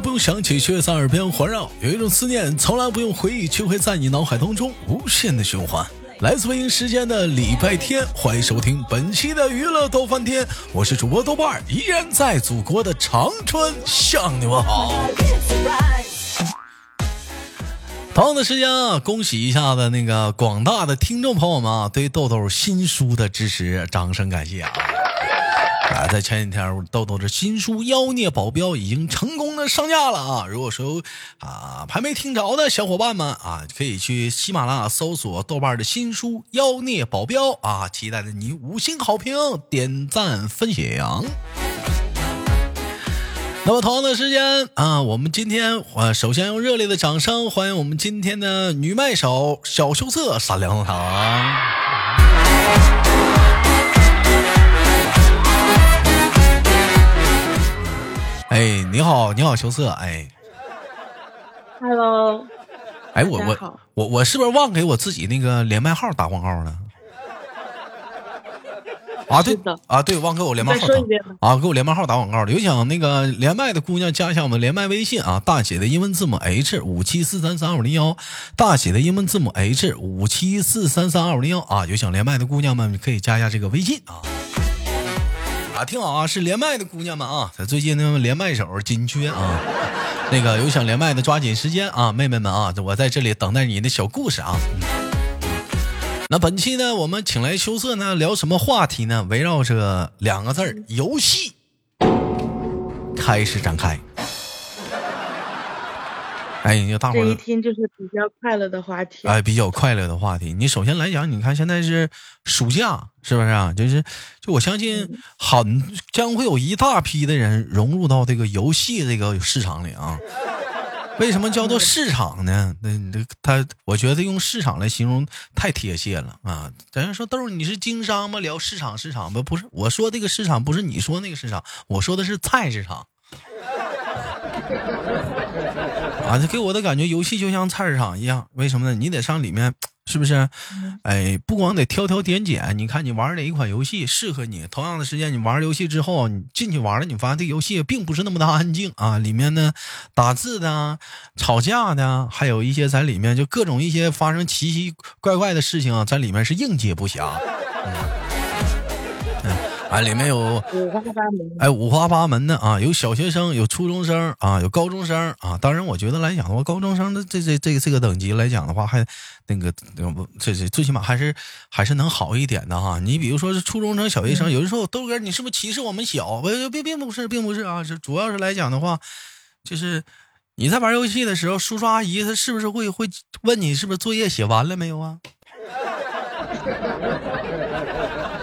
不用想起，却在耳边环绕；有一种思念从来不用回忆，却会在你脑海当中无限的循环。来自北京时间的礼拜天，欢迎收听本期的娱乐逗翻天，我是主播豆瓣儿，依然在祖国的长春向你们好。同样的时间啊，恭喜一下子那个广大的听众朋友们啊，对豆豆新书的支持，掌声感谢啊！啊，在前几天，豆豆的新书《妖孽保镖》已经成功的上架了啊！如果说啊还没听着的小伙伴们啊，可以去喜马拉雅搜索豆瓣的新书《妖孽保镖》啊，期待着你五星好评、点赞、分享。那么同样的时间啊，我们今天呃，首先用热烈的掌声欢迎我们今天的女麦手小羞涩闪亮堂。哎，你好，你好，羞涩，哎，Hello，哎，我我我我是不是忘给我自己那个连麦号打广告了？啊，对啊，对，忘给我连麦号打啊，给我连麦号打广告了。有想那个连麦的姑娘加一下我们连麦微信啊，大写的英文字母 H 五七四三三二五零幺，大写的英文字母 H 五七四三三二五零幺。啊，有想连麦的姑娘们可以加一下这个微信啊。啊，听好啊，是连麦的姑娘们啊，最近呢连麦手紧缺啊，那个有想连麦的抓紧时间啊，妹妹们啊，我在这里等待你的小故事啊。那本期呢，我们请来羞涩呢，聊什么话题呢？围绕着两个字儿——游戏，开始展开。哎，你大伙儿一听就是比较快乐的话题。哎，比较快乐的话题。你首先来讲，你看现在是暑假，是不是啊？就是，就我相信，很将会有一大批的人融入到这个游戏这个市场里啊。为什么叫做市场呢？那这他，我觉得用市场来形容太贴切了啊。咱说豆儿，你是经商吗？聊市场，市场不不是。我说这个市场不是你说那个市场，我说的是菜市场。啊，这给我的感觉，游戏就像菜市场一样。为什么呢？你得上里面，是不是？哎，不光得挑挑拣拣。你看你玩哪一款游戏适合你？同样的时间，你玩游戏之后，你进去玩了，你发现这游戏并不是那么的安静啊。里面呢，打字的、吵架的，还有一些在里面就各种一些发生奇奇怪怪的事情啊，在里面是应接不暇。啊，里面有五花八门，哎，五花八门的啊，有小学生，有初中生啊，有高中生啊。当然，我觉得来讲的话，高中生的这这这个这个等级来讲的话，还那个不，这这最起码还是还是能好一点的哈。你比如说是初中生、小学生，有的时候豆哥，你是不是歧视我们小？并并并不是，并不是啊，是主要是来讲的话，就是你在玩游戏的时候，叔叔阿姨他是不是会会问你是不是作业写完了没有啊？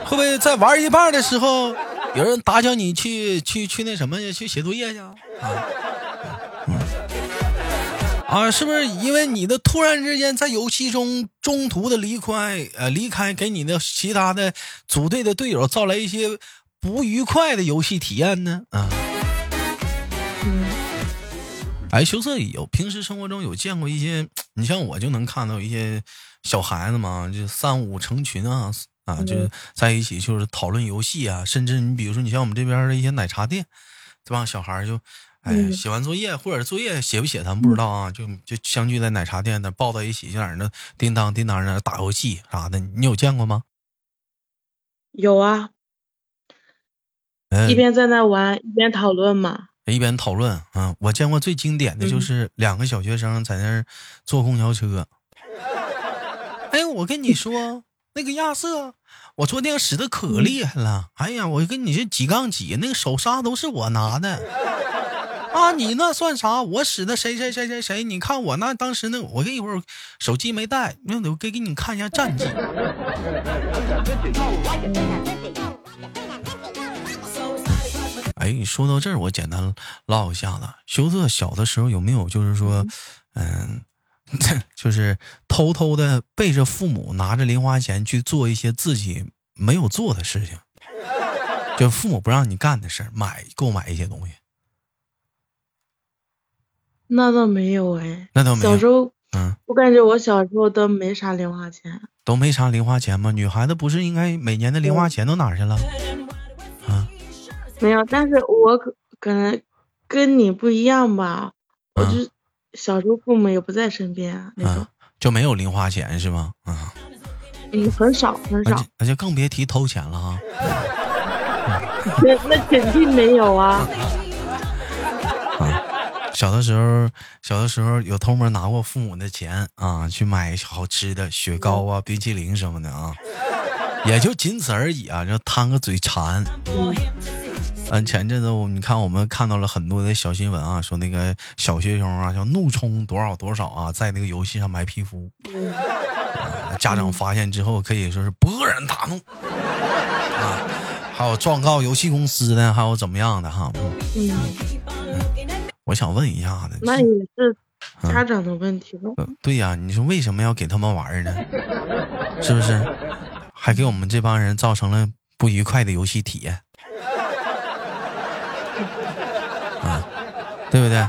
会不会在玩一半的时候，有人打搅你去去去那什么去写作业去啊？啊，是不是因为你的突然之间在游戏中中途的离开呃离开，给你的其他的组队的队友造来一些不愉快的游戏体验呢？啊，哎，羞涩有平时生活中有见过一些，你像我就能看到一些小孩子嘛，就三五成群啊。啊，就是在一起，就是讨论游戏啊，甚至你比如说，你像我们这边的一些奶茶店，这帮小孩就，哎，写完作业或者作业写不写，咱们不知道啊，就就相聚在奶茶店那抱在一起，就在那叮当叮当那打游戏啥的，你有见过吗？有啊，一边在那玩一边讨论嘛，一边讨论啊，我见过最经典的就是两个小学生在那儿坐公交车，哎，我跟你说。那个亚瑟，我昨天使的可厉害了。哎呀，我跟你这几杠几，那个手刹都是我拿的啊！你那算啥？我使的谁谁谁谁谁？你看我那当时那，我这一会儿手机没带，那我给给你看一下战绩。哎，你说到这儿，我简单唠一下子。羞涩小的时候有没有就是说，嗯？就是偷偷的背着父母拿着零花钱去做一些自己没有做的事情，就父母不让你干的事儿，买购买一些东西。那倒没有哎，那倒没有。小时候，嗯，我感觉我小时候都没啥零花钱，都没啥零花钱吗？女孩子不是应该每年的零花钱都哪去了？啊，没有，但是我可可能跟你不一样吧？我就小时候父母也不在身边啊，那种就没有零花钱是吗？嗯，嗯，很少很少，那就更别提偷钱了哈。那那肯定没有啊。啊，小的时候，小的时候有偷摸拿过父母的钱啊，去买好吃的雪糕啊、冰淇淋什么的啊，也就仅此而已啊，就贪个嘴馋。嗯，前阵子我你看我们看到了很多的小新闻啊，说那个小学生啊，叫怒充多少多少啊，在那个游戏上买皮肤，家长发现之后可以说是勃然大怒啊，还有状告游戏公司的，还有怎么样的哈。嗯，我想问一下子，那也是家长的问题吗？对呀，你说为什么要给他们玩呢？是不是？还给我们这帮人造成了不愉快的游戏体验？对不对？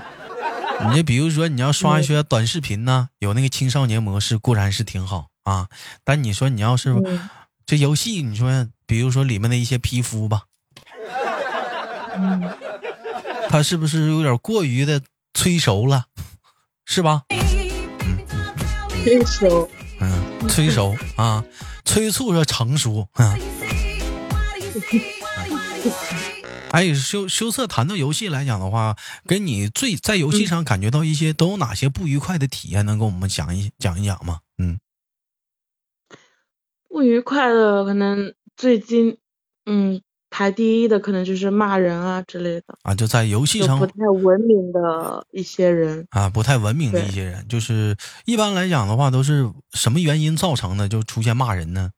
你就比如说，你要刷一些短视频呢，有那个青少年模式固然是挺好啊，但你说你要是这游戏，你说比如说里面的一些皮肤吧，它是不是有点过于的催熟了，是吧？嗯，催熟，嗯，催熟啊，催促着成熟啊。哎，羞羞涩谈到游戏来讲的话，跟你最在游戏上感觉到一些都有哪些不愉快的体验，能跟我们讲一讲一讲吗？嗯，不愉快的可能最近，嗯，排第一的可能就是骂人啊之类的啊，就在游戏上不太文明的一些人啊，不太文明的一些人，就是一般来讲的话，都是什么原因造成的，就出现骂人呢？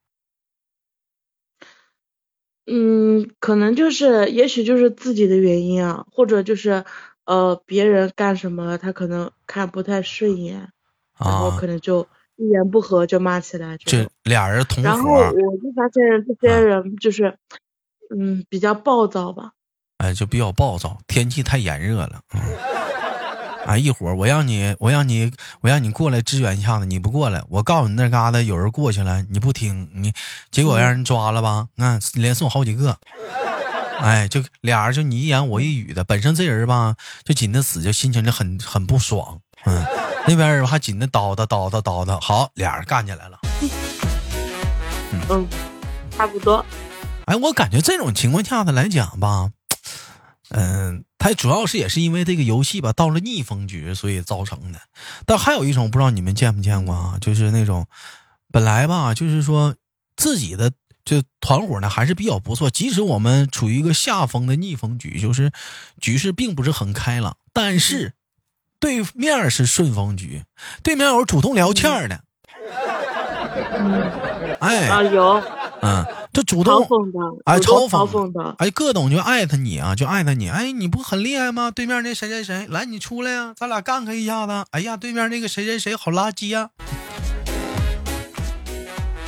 嗯，可能就是，也许就是自己的原因啊，或者就是，呃，别人干什么他可能看不太顺眼，然后可能就一言不合就骂起来，就俩人同伙。然后我就发现这些人就是，嗯，比较暴躁吧。哎，就比较暴躁，天气太炎热了。啊！一伙儿我让你，我让你，我让你过来支援一下子，你不过来，我告诉你那嘎达有人过去了，你不听，你结果让人抓了吧？那连送好几个，哎，就俩人就你一言我一语的，本身这人吧就紧的死，就心情就很很不爽。嗯，那边人还紧的叨叨叨叨叨叨，好，俩人干起来了。嗯，差不多。哎，我感觉这种情况下的来讲吧。嗯，它主要是也是因为这个游戏吧，到了逆风局，所以造成的。但还有一种不知道你们见没见过啊，就是那种本来吧，就是说自己的就团伙呢还是比较不错，即使我们处于一个下风的逆风局，就是局势并不是很开朗，但是对面是顺风局，对面有主动聊天的。哎啊有嗯。就主动哎，嘲讽的，哎，各种就艾特你啊，就艾特你，哎，你不很厉害吗？对面那谁谁谁，来，你出来呀，咱俩干他一下子。哎呀，对面那个谁谁谁好垃圾呀！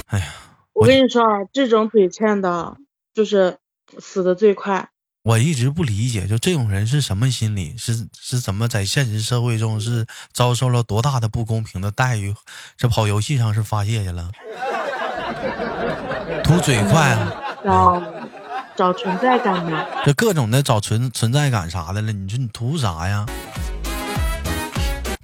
哎呀，我跟你说啊，这种嘴欠的，就是死的最快。我一直不理解，就这种人是什么心理，是是怎么在现实社会中是遭受了多大的不公平的待遇，这跑游戏上是发泄去了。图嘴快啊，找找存在感嘛，这各种的找存存在感啥的了，你说你图啥呀？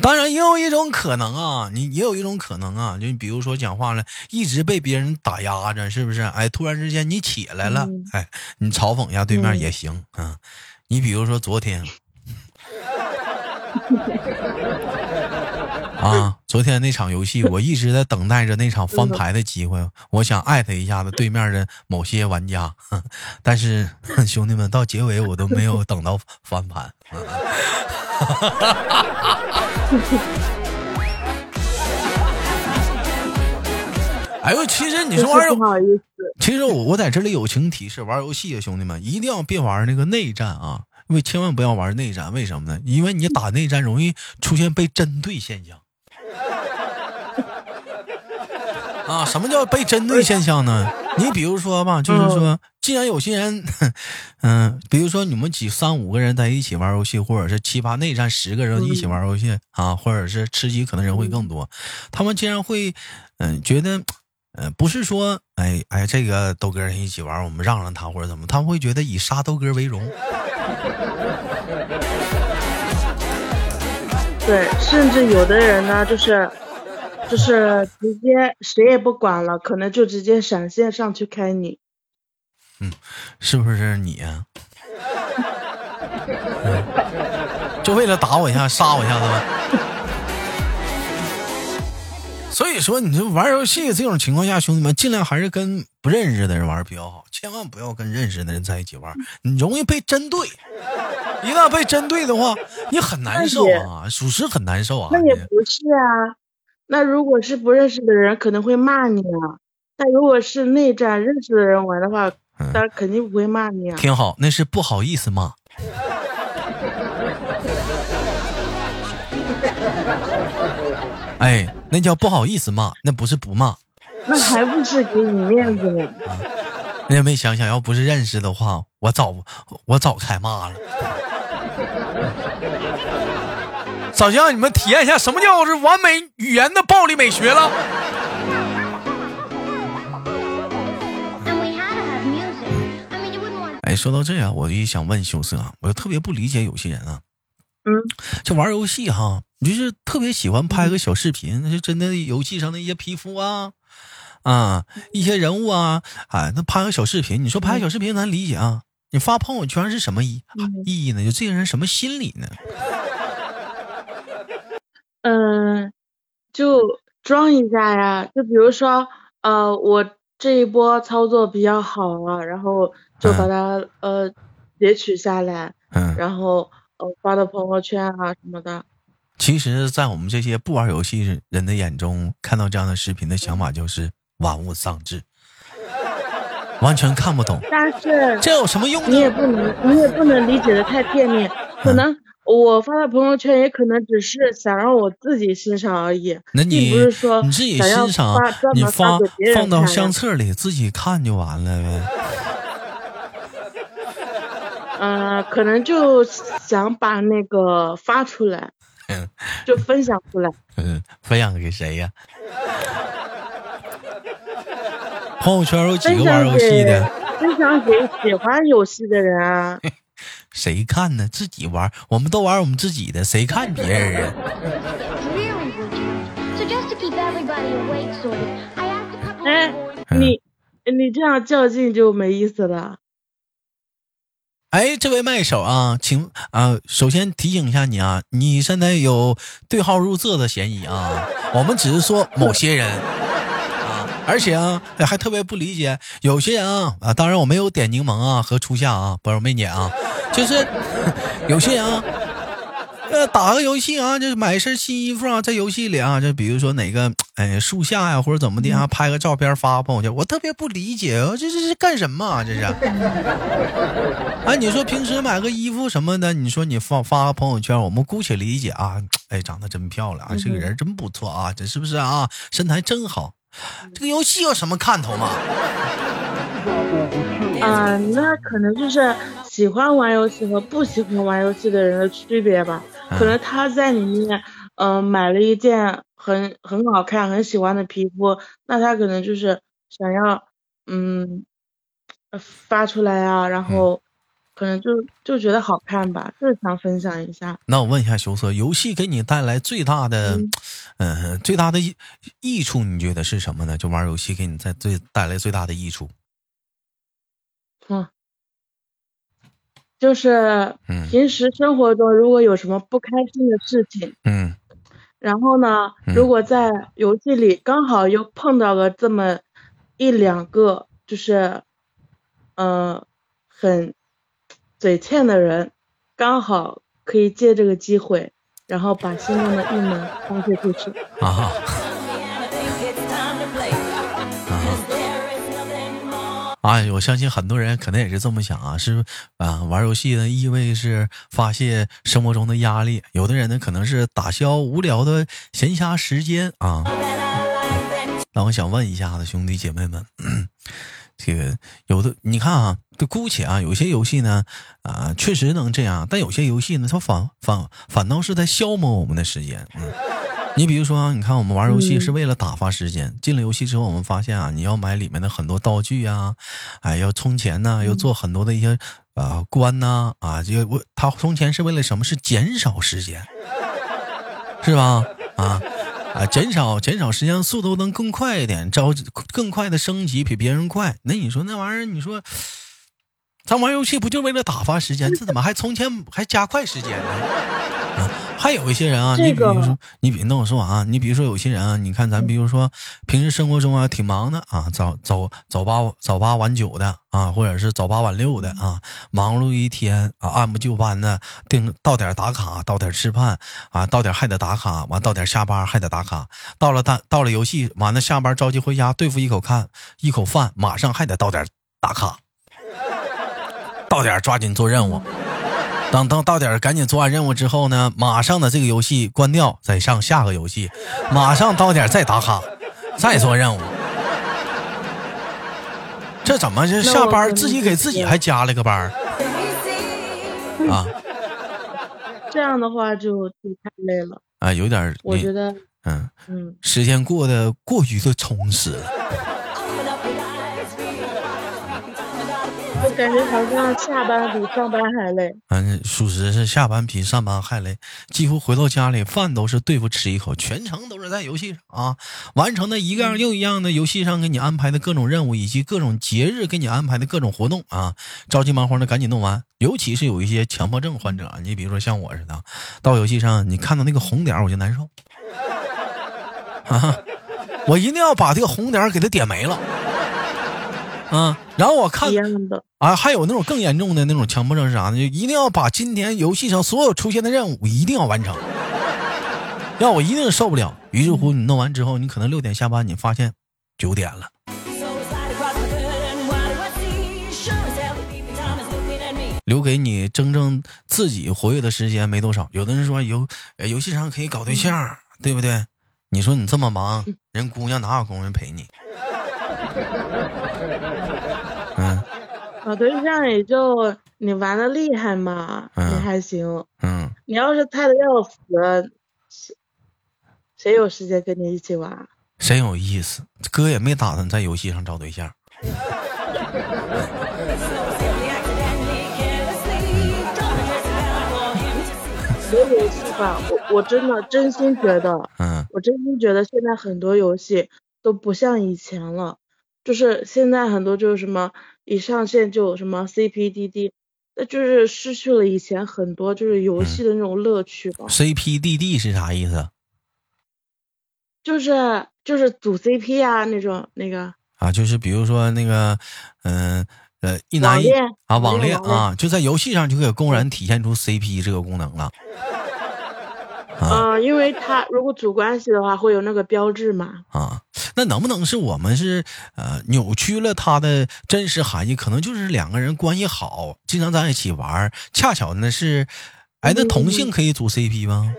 当然也有一种可能啊，你也有一种可能啊，就比如说讲话了，一直被别人打压着，是不是？哎，突然之间你起来了，哎，你嘲讽一下对面也行啊。你比如说昨天。啊！昨天那场游戏，我一直在等待着那场翻牌的机会。我想艾特一下子对面的某些玩家，但是 兄弟们到结尾我都没有 等到翻盘。哎呦，其实你说玩意思，其实我我在这里友情提示：玩游戏啊，兄弟们一定要别玩那个内战啊！因为千万不要玩内战，为什么呢？因为你打内战容易出现被针对现象。啊，什么叫被针对现象呢？你比如说吧，就是说，既然有些人，嗯，比如说你们几三五个人在一起玩游戏，或者是七八内战十个人一起玩游戏啊，或者是吃鸡，可能人会更多。他们竟然会，嗯，觉得，嗯，不是说，哎哎，这个豆哥人一起玩，我们让让他或者怎么，他们会觉得以杀豆哥为荣。对，甚至有的人呢，就是就是直接谁也不管了，可能就直接闪现上去开你。嗯，是不是你呀？就为了打我一下，杀我一下子吗？所以说，你这玩游戏这种情况下，兄弟们尽量还是跟不认识的人玩比较好，千万不要跟认识的人在一起玩，你容易被针对。一旦被针对的话，你很难受啊，属实很难受啊。那也不是啊，那如果是不认识的人，可能会骂你啊。但如果是内战认识的人玩的话，他肯定不会骂你啊。挺好，那是不好意思骂。哎，那叫不好意思骂，那不是不骂。那还不是给你面子呢。那也没想想，要不是认识的话，我早我早开骂了。早就让你们体验一下什么叫是完美语言的暴力美学了。哎，说到这样，我就想问羞涩，我就特别不理解有些人啊，嗯，就玩游戏哈，你就是特别喜欢拍个小视频，那就真的游戏上的一些皮肤啊，啊，一些人物啊，哎，那拍个小视频，你说拍小视频咱理解啊，你发朋友圈是什么意意义呢？就这个人什么心理呢？嗯，就装一下呀，就比如说，呃，我这一波操作比较好了，然后。就把它呃截取下来，嗯，然后呃发到朋友圈啊什么的。其实，在我们这些不玩游戏人的眼中，看到这样的视频的想法就是玩物丧志，完全看不懂。但是这有什么用呢？你也不能，你也不能理解的太片面。可能我发到朋友圈，也可能只是想让我自己欣赏而已。那你不是说你自己欣赏，你发放到相册里自己看就完了呗。嗯，可能就想把那个发出来，嗯，就分享出来。嗯，分享给谁呀？朋友圈有几个玩游戏的？分享给喜欢游戏的人啊。谁看呢？自己玩，我们都玩我们自己的，谁看别人啊？哎，你你这样较劲就没意思了。哎，这位麦手啊，请啊，首先提醒一下你啊，你现在有对号入座的嫌疑啊。我们只是说某些人啊，而且啊，还特别不理解有些人啊啊，当然我没有点柠檬啊和初夏啊，不是我没点啊，就是 有些人啊。呃，打个游戏啊，就是买一身新衣服啊，在游戏里啊，就比如说哪个哎树下呀，或者怎么的啊，拍个照片发朋友圈，我特别不理解啊，这这是干什么啊？这是？哎，你说平时买个衣服什么的，你说你发发个朋友圈，我们姑且理解啊。哎，长得真漂亮啊，这个人真不错啊，这是不是啊？身材真好。这个游戏有什么看头吗？啊，那可能就是喜欢玩游戏和不喜欢玩游戏的人的区别吧。可能他在里面，嗯，买了一件很很好看、很喜欢的皮肤，那他可能就是想要，嗯，发出来啊，然后可能就就觉得好看吧，就是想分享一下。那我问一下羞涩，游戏给你带来最大的，嗯，最大的益益处，你觉得是什么呢？就玩游戏给你在最带来最大的益处？嗯。就是平时生活中如果有什么不开心的事情，嗯，然后呢，如果在游戏里刚好又碰到了这么一两个，就是嗯很嘴欠的人，刚好可以借这个机会，然后把心中的郁闷发泄出去。啊。啊，我相信很多人可能也是这么想啊，是啊，玩游戏呢意味是发泄生活中的压力，有的人呢可能是打消无聊的闲暇时间啊。那我想问一下子兄弟姐妹们，这个有的你看啊，这姑且啊，有些游戏呢啊确实能这样，但有些游戏呢它反反反倒是在消磨我们的时间。嗯你比如说，你看我们玩游戏是为了打发时间。进了游戏之后，我们发现啊，你要买里面的很多道具啊，哎，要充钱呐，要做很多的一些啊关呐，啊，这个我他充钱是为了什么？是减少时间。是吧？啊啊，减少减少时间速度能更快一点，着更快的升级比别人快。那你说那玩意儿，你说咱玩游戏不就为了打发时间？这怎么还充钱还加快时间呢？啊！还有一些人啊，你比如说，你比那我说啊，你比如说有些人啊，你看咱比如说平时生活中啊挺忙的啊，早早早八早八晚九的啊，或者是早八晚六的啊，忙碌一天啊，按部就班的定到点打卡，到点吃饭啊，到点还得打卡，完到点下班还得打卡，到了到到了游戏完了下班着急回家对付一口看一口饭，马上还得到点打卡，到点抓紧做任务。等等到点赶紧做完任务之后呢，马上的这个游戏关掉，再上下个游戏，马上到点再打卡，再做任务。这怎么这下班自己给自己还加了个班啊？这样的话就就太累了啊，有点我觉得嗯嗯，时间过得过于的充实了。我感觉好像下班比上班还累。嗯，属实是下班比上班还累，几乎回到家里饭都是对付吃一口，全程都是在游戏上啊，完成的一样又一样的游戏上给你安排的各种任务，以及各种节日给你安排的各种活动啊，着急忙慌的赶紧弄完。尤其是有一些强迫症患者，你比如说像我似的，到游戏上你看到那个红点我就难受啊，我一定要把这个红点给它点没了。啊，然后我看啊，还有那种更严重的那种强迫症是啥呢？就一定要把今天游戏上所有出现的任务一定要完成，要我一定受不了。于是乎，你弄完之后，你可能六点下班，你发现九点了。留给你真正自己活跃的时间没多少。有的人说游游戏上可以搞对象，对不对？你说你这么忙，人姑娘哪有工夫陪你？嗯，搞对象也就你玩的厉害嘛，你还行。嗯，你要是菜的要死，谁谁有时间跟你一起玩？真有意思，哥也没打算在游戏上找对象。很多游戏吧，我我真的真心觉得，嗯，我真心觉得现在很多游戏都不像以前了。就是现在很多就是什么一上线就什么 CPDD，那就是失去了以前很多就是游戏的那种乐趣吧。CPDD 是啥意思？就是就是组 CP 啊那种那个。啊，就是比如说那个，嗯呃一男一啊网恋啊，就在游戏上就可以公然体现出 CP 这个功能了。啊，因为他如果组关系的话，会有那个标志嘛。啊，那能不能是我们是呃扭曲了他的真实含义？可能就是两个人关系好，经常在一起玩，恰巧呢是，哎，那同性可以组 CP 吗？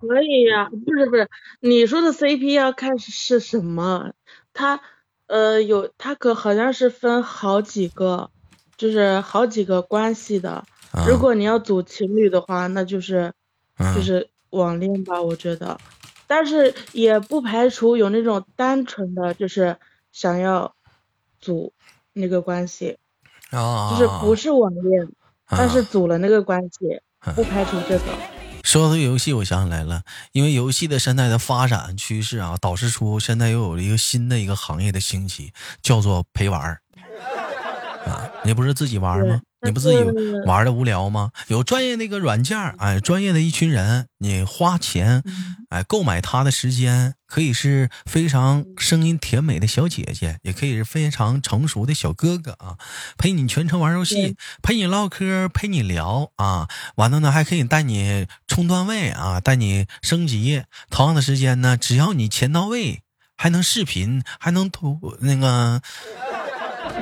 可以呀，不是不是，你说的 CP 要看是什么，他呃有他可好像是分好几个，就是好几个关系的。如果你要组情侣的话，那就是。就是网恋吧，我觉得，但是也不排除有那种单纯的就是想要组那个关系，就是不是网恋，但是组了那个关系，不排除这个。说到游戏，我想起来了，因为游戏的现在的发展趋势啊，导致出现在又有了一个新的一个行业的兴起，叫做陪玩儿。啊，你不是自己玩吗？你不自己玩的无聊吗？有专业那个软件哎，专业的一群人，你花钱，哎，购买他的时间，可以是非常声音甜美的小姐姐，也可以是非常成熟的小哥哥啊，陪你全程玩游戏，陪你唠嗑，陪你聊啊，完了呢还可以带你冲段位啊，带你升级。同样的时间呢，只要你钱到位，还能视频，还能图那个。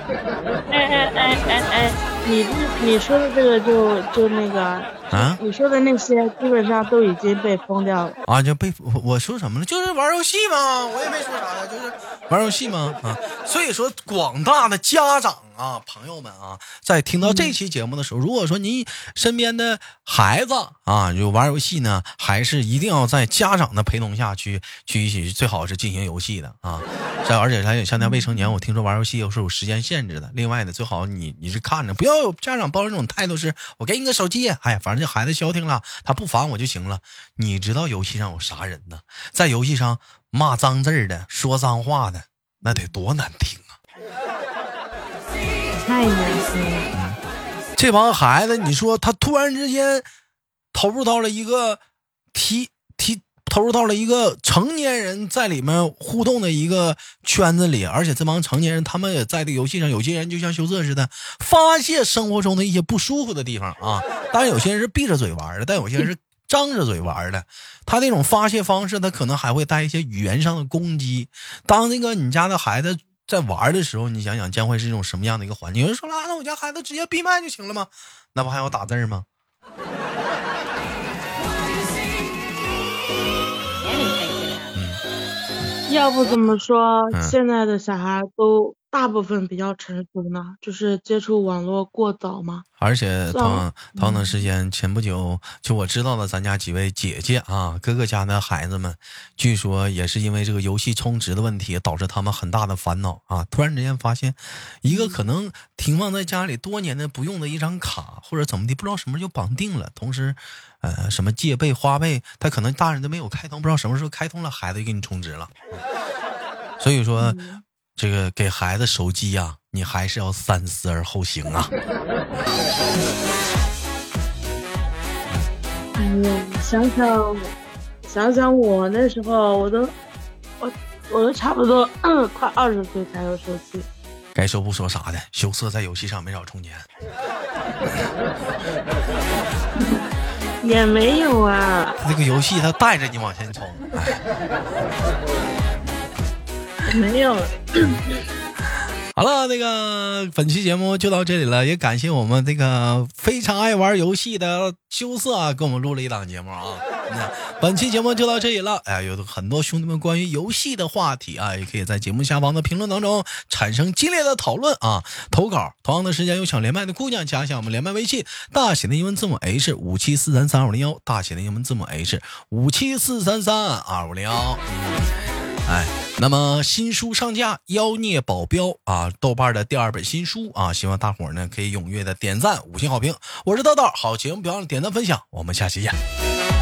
哎哎哎哎哎，你你说的这个就就那个啊，你说的那些基本上都已经被封掉了啊，就被我说什么了？就是玩游戏嘛，我也没说啥呀，就是玩游戏嘛啊。所以说，广大的家长啊，朋友们啊，在听到这期节目的时候，如果说您身边的孩子啊，就玩游戏呢，还是一定要在家长的陪同下去去一起，最好是进行游戏的啊。再而且还有像那未成年，我听说玩游戏又是有时间限制的。另外呢，最好你你是看着，不要有家长抱着这种态度，是我给你个手机，哎呀，反正这孩子消停了，他不烦我就行了。你知道游戏上有啥人呢？在游戏上骂脏字的，说脏话的。那得多难听啊！太难听了。这帮孩子，你说他突然之间投入到了一个提提投入到了一个成年人在里面互动的一个圈子里，而且这帮成年人他们也在这个游戏上，有些人就像羞涩似的发泄生活中的一些不舒服的地方啊。当然，有些人是闭着嘴玩的，但有些人是。张着嘴玩的，他那种发泄方式，他可能还会带一些语言上的攻击。当那个你家的孩子在玩的时候，你想想将会是一种什么样的一个环境？有人说了，那我家孩子直接闭麦就行了吗？那不还要打字吗？要不怎么说现在的小孩都？大部分比较成熟呢，就是接触网络过早嘛。而且，同同等时间，前不久就我知道了，咱家几位姐姐啊，哥哥家的孩子们，据说也是因为这个游戏充值的问题，导致他们很大的烦恼啊。突然之间发现，一个可能停放在家里多年的不用的一张卡，或者怎么的，不知道什么就绑定了。同时，呃，什么借呗、花呗，他可能大人都没有开通，不知道什么时候开通了，孩子就给你充值了。所以说。这个给孩子手机呀，你还是要三思而后行啊。嗯，想想想想我那时候，我都我我都差不多快二十岁才有手机。该说不说啥的，羞涩在游戏上没少充钱。也没有啊。那个游戏它带着你往前冲。没有。好了，那个本期节目就到这里了，也感谢我们这个非常爱玩游戏的羞涩啊，给我们录了一档节目啊。那本期节目就到这里了，哎，有很多兄弟们关于游戏的话题啊，也可以在节目下方的评论当中产生激烈的讨论啊。投稿，同样的时间有想连麦的姑娘加一下我们连麦微信，大写的英文字母 H 五七四三三二五零幺，大写的英文字母 H 五七四三三二五零幺。哎，那么新书上架，《妖孽保镖》啊，豆瓣的第二本新书啊，希望大伙呢可以踊跃的点赞、五星好评。我是豆豆，好节目别忘了点赞分享，我们下期见。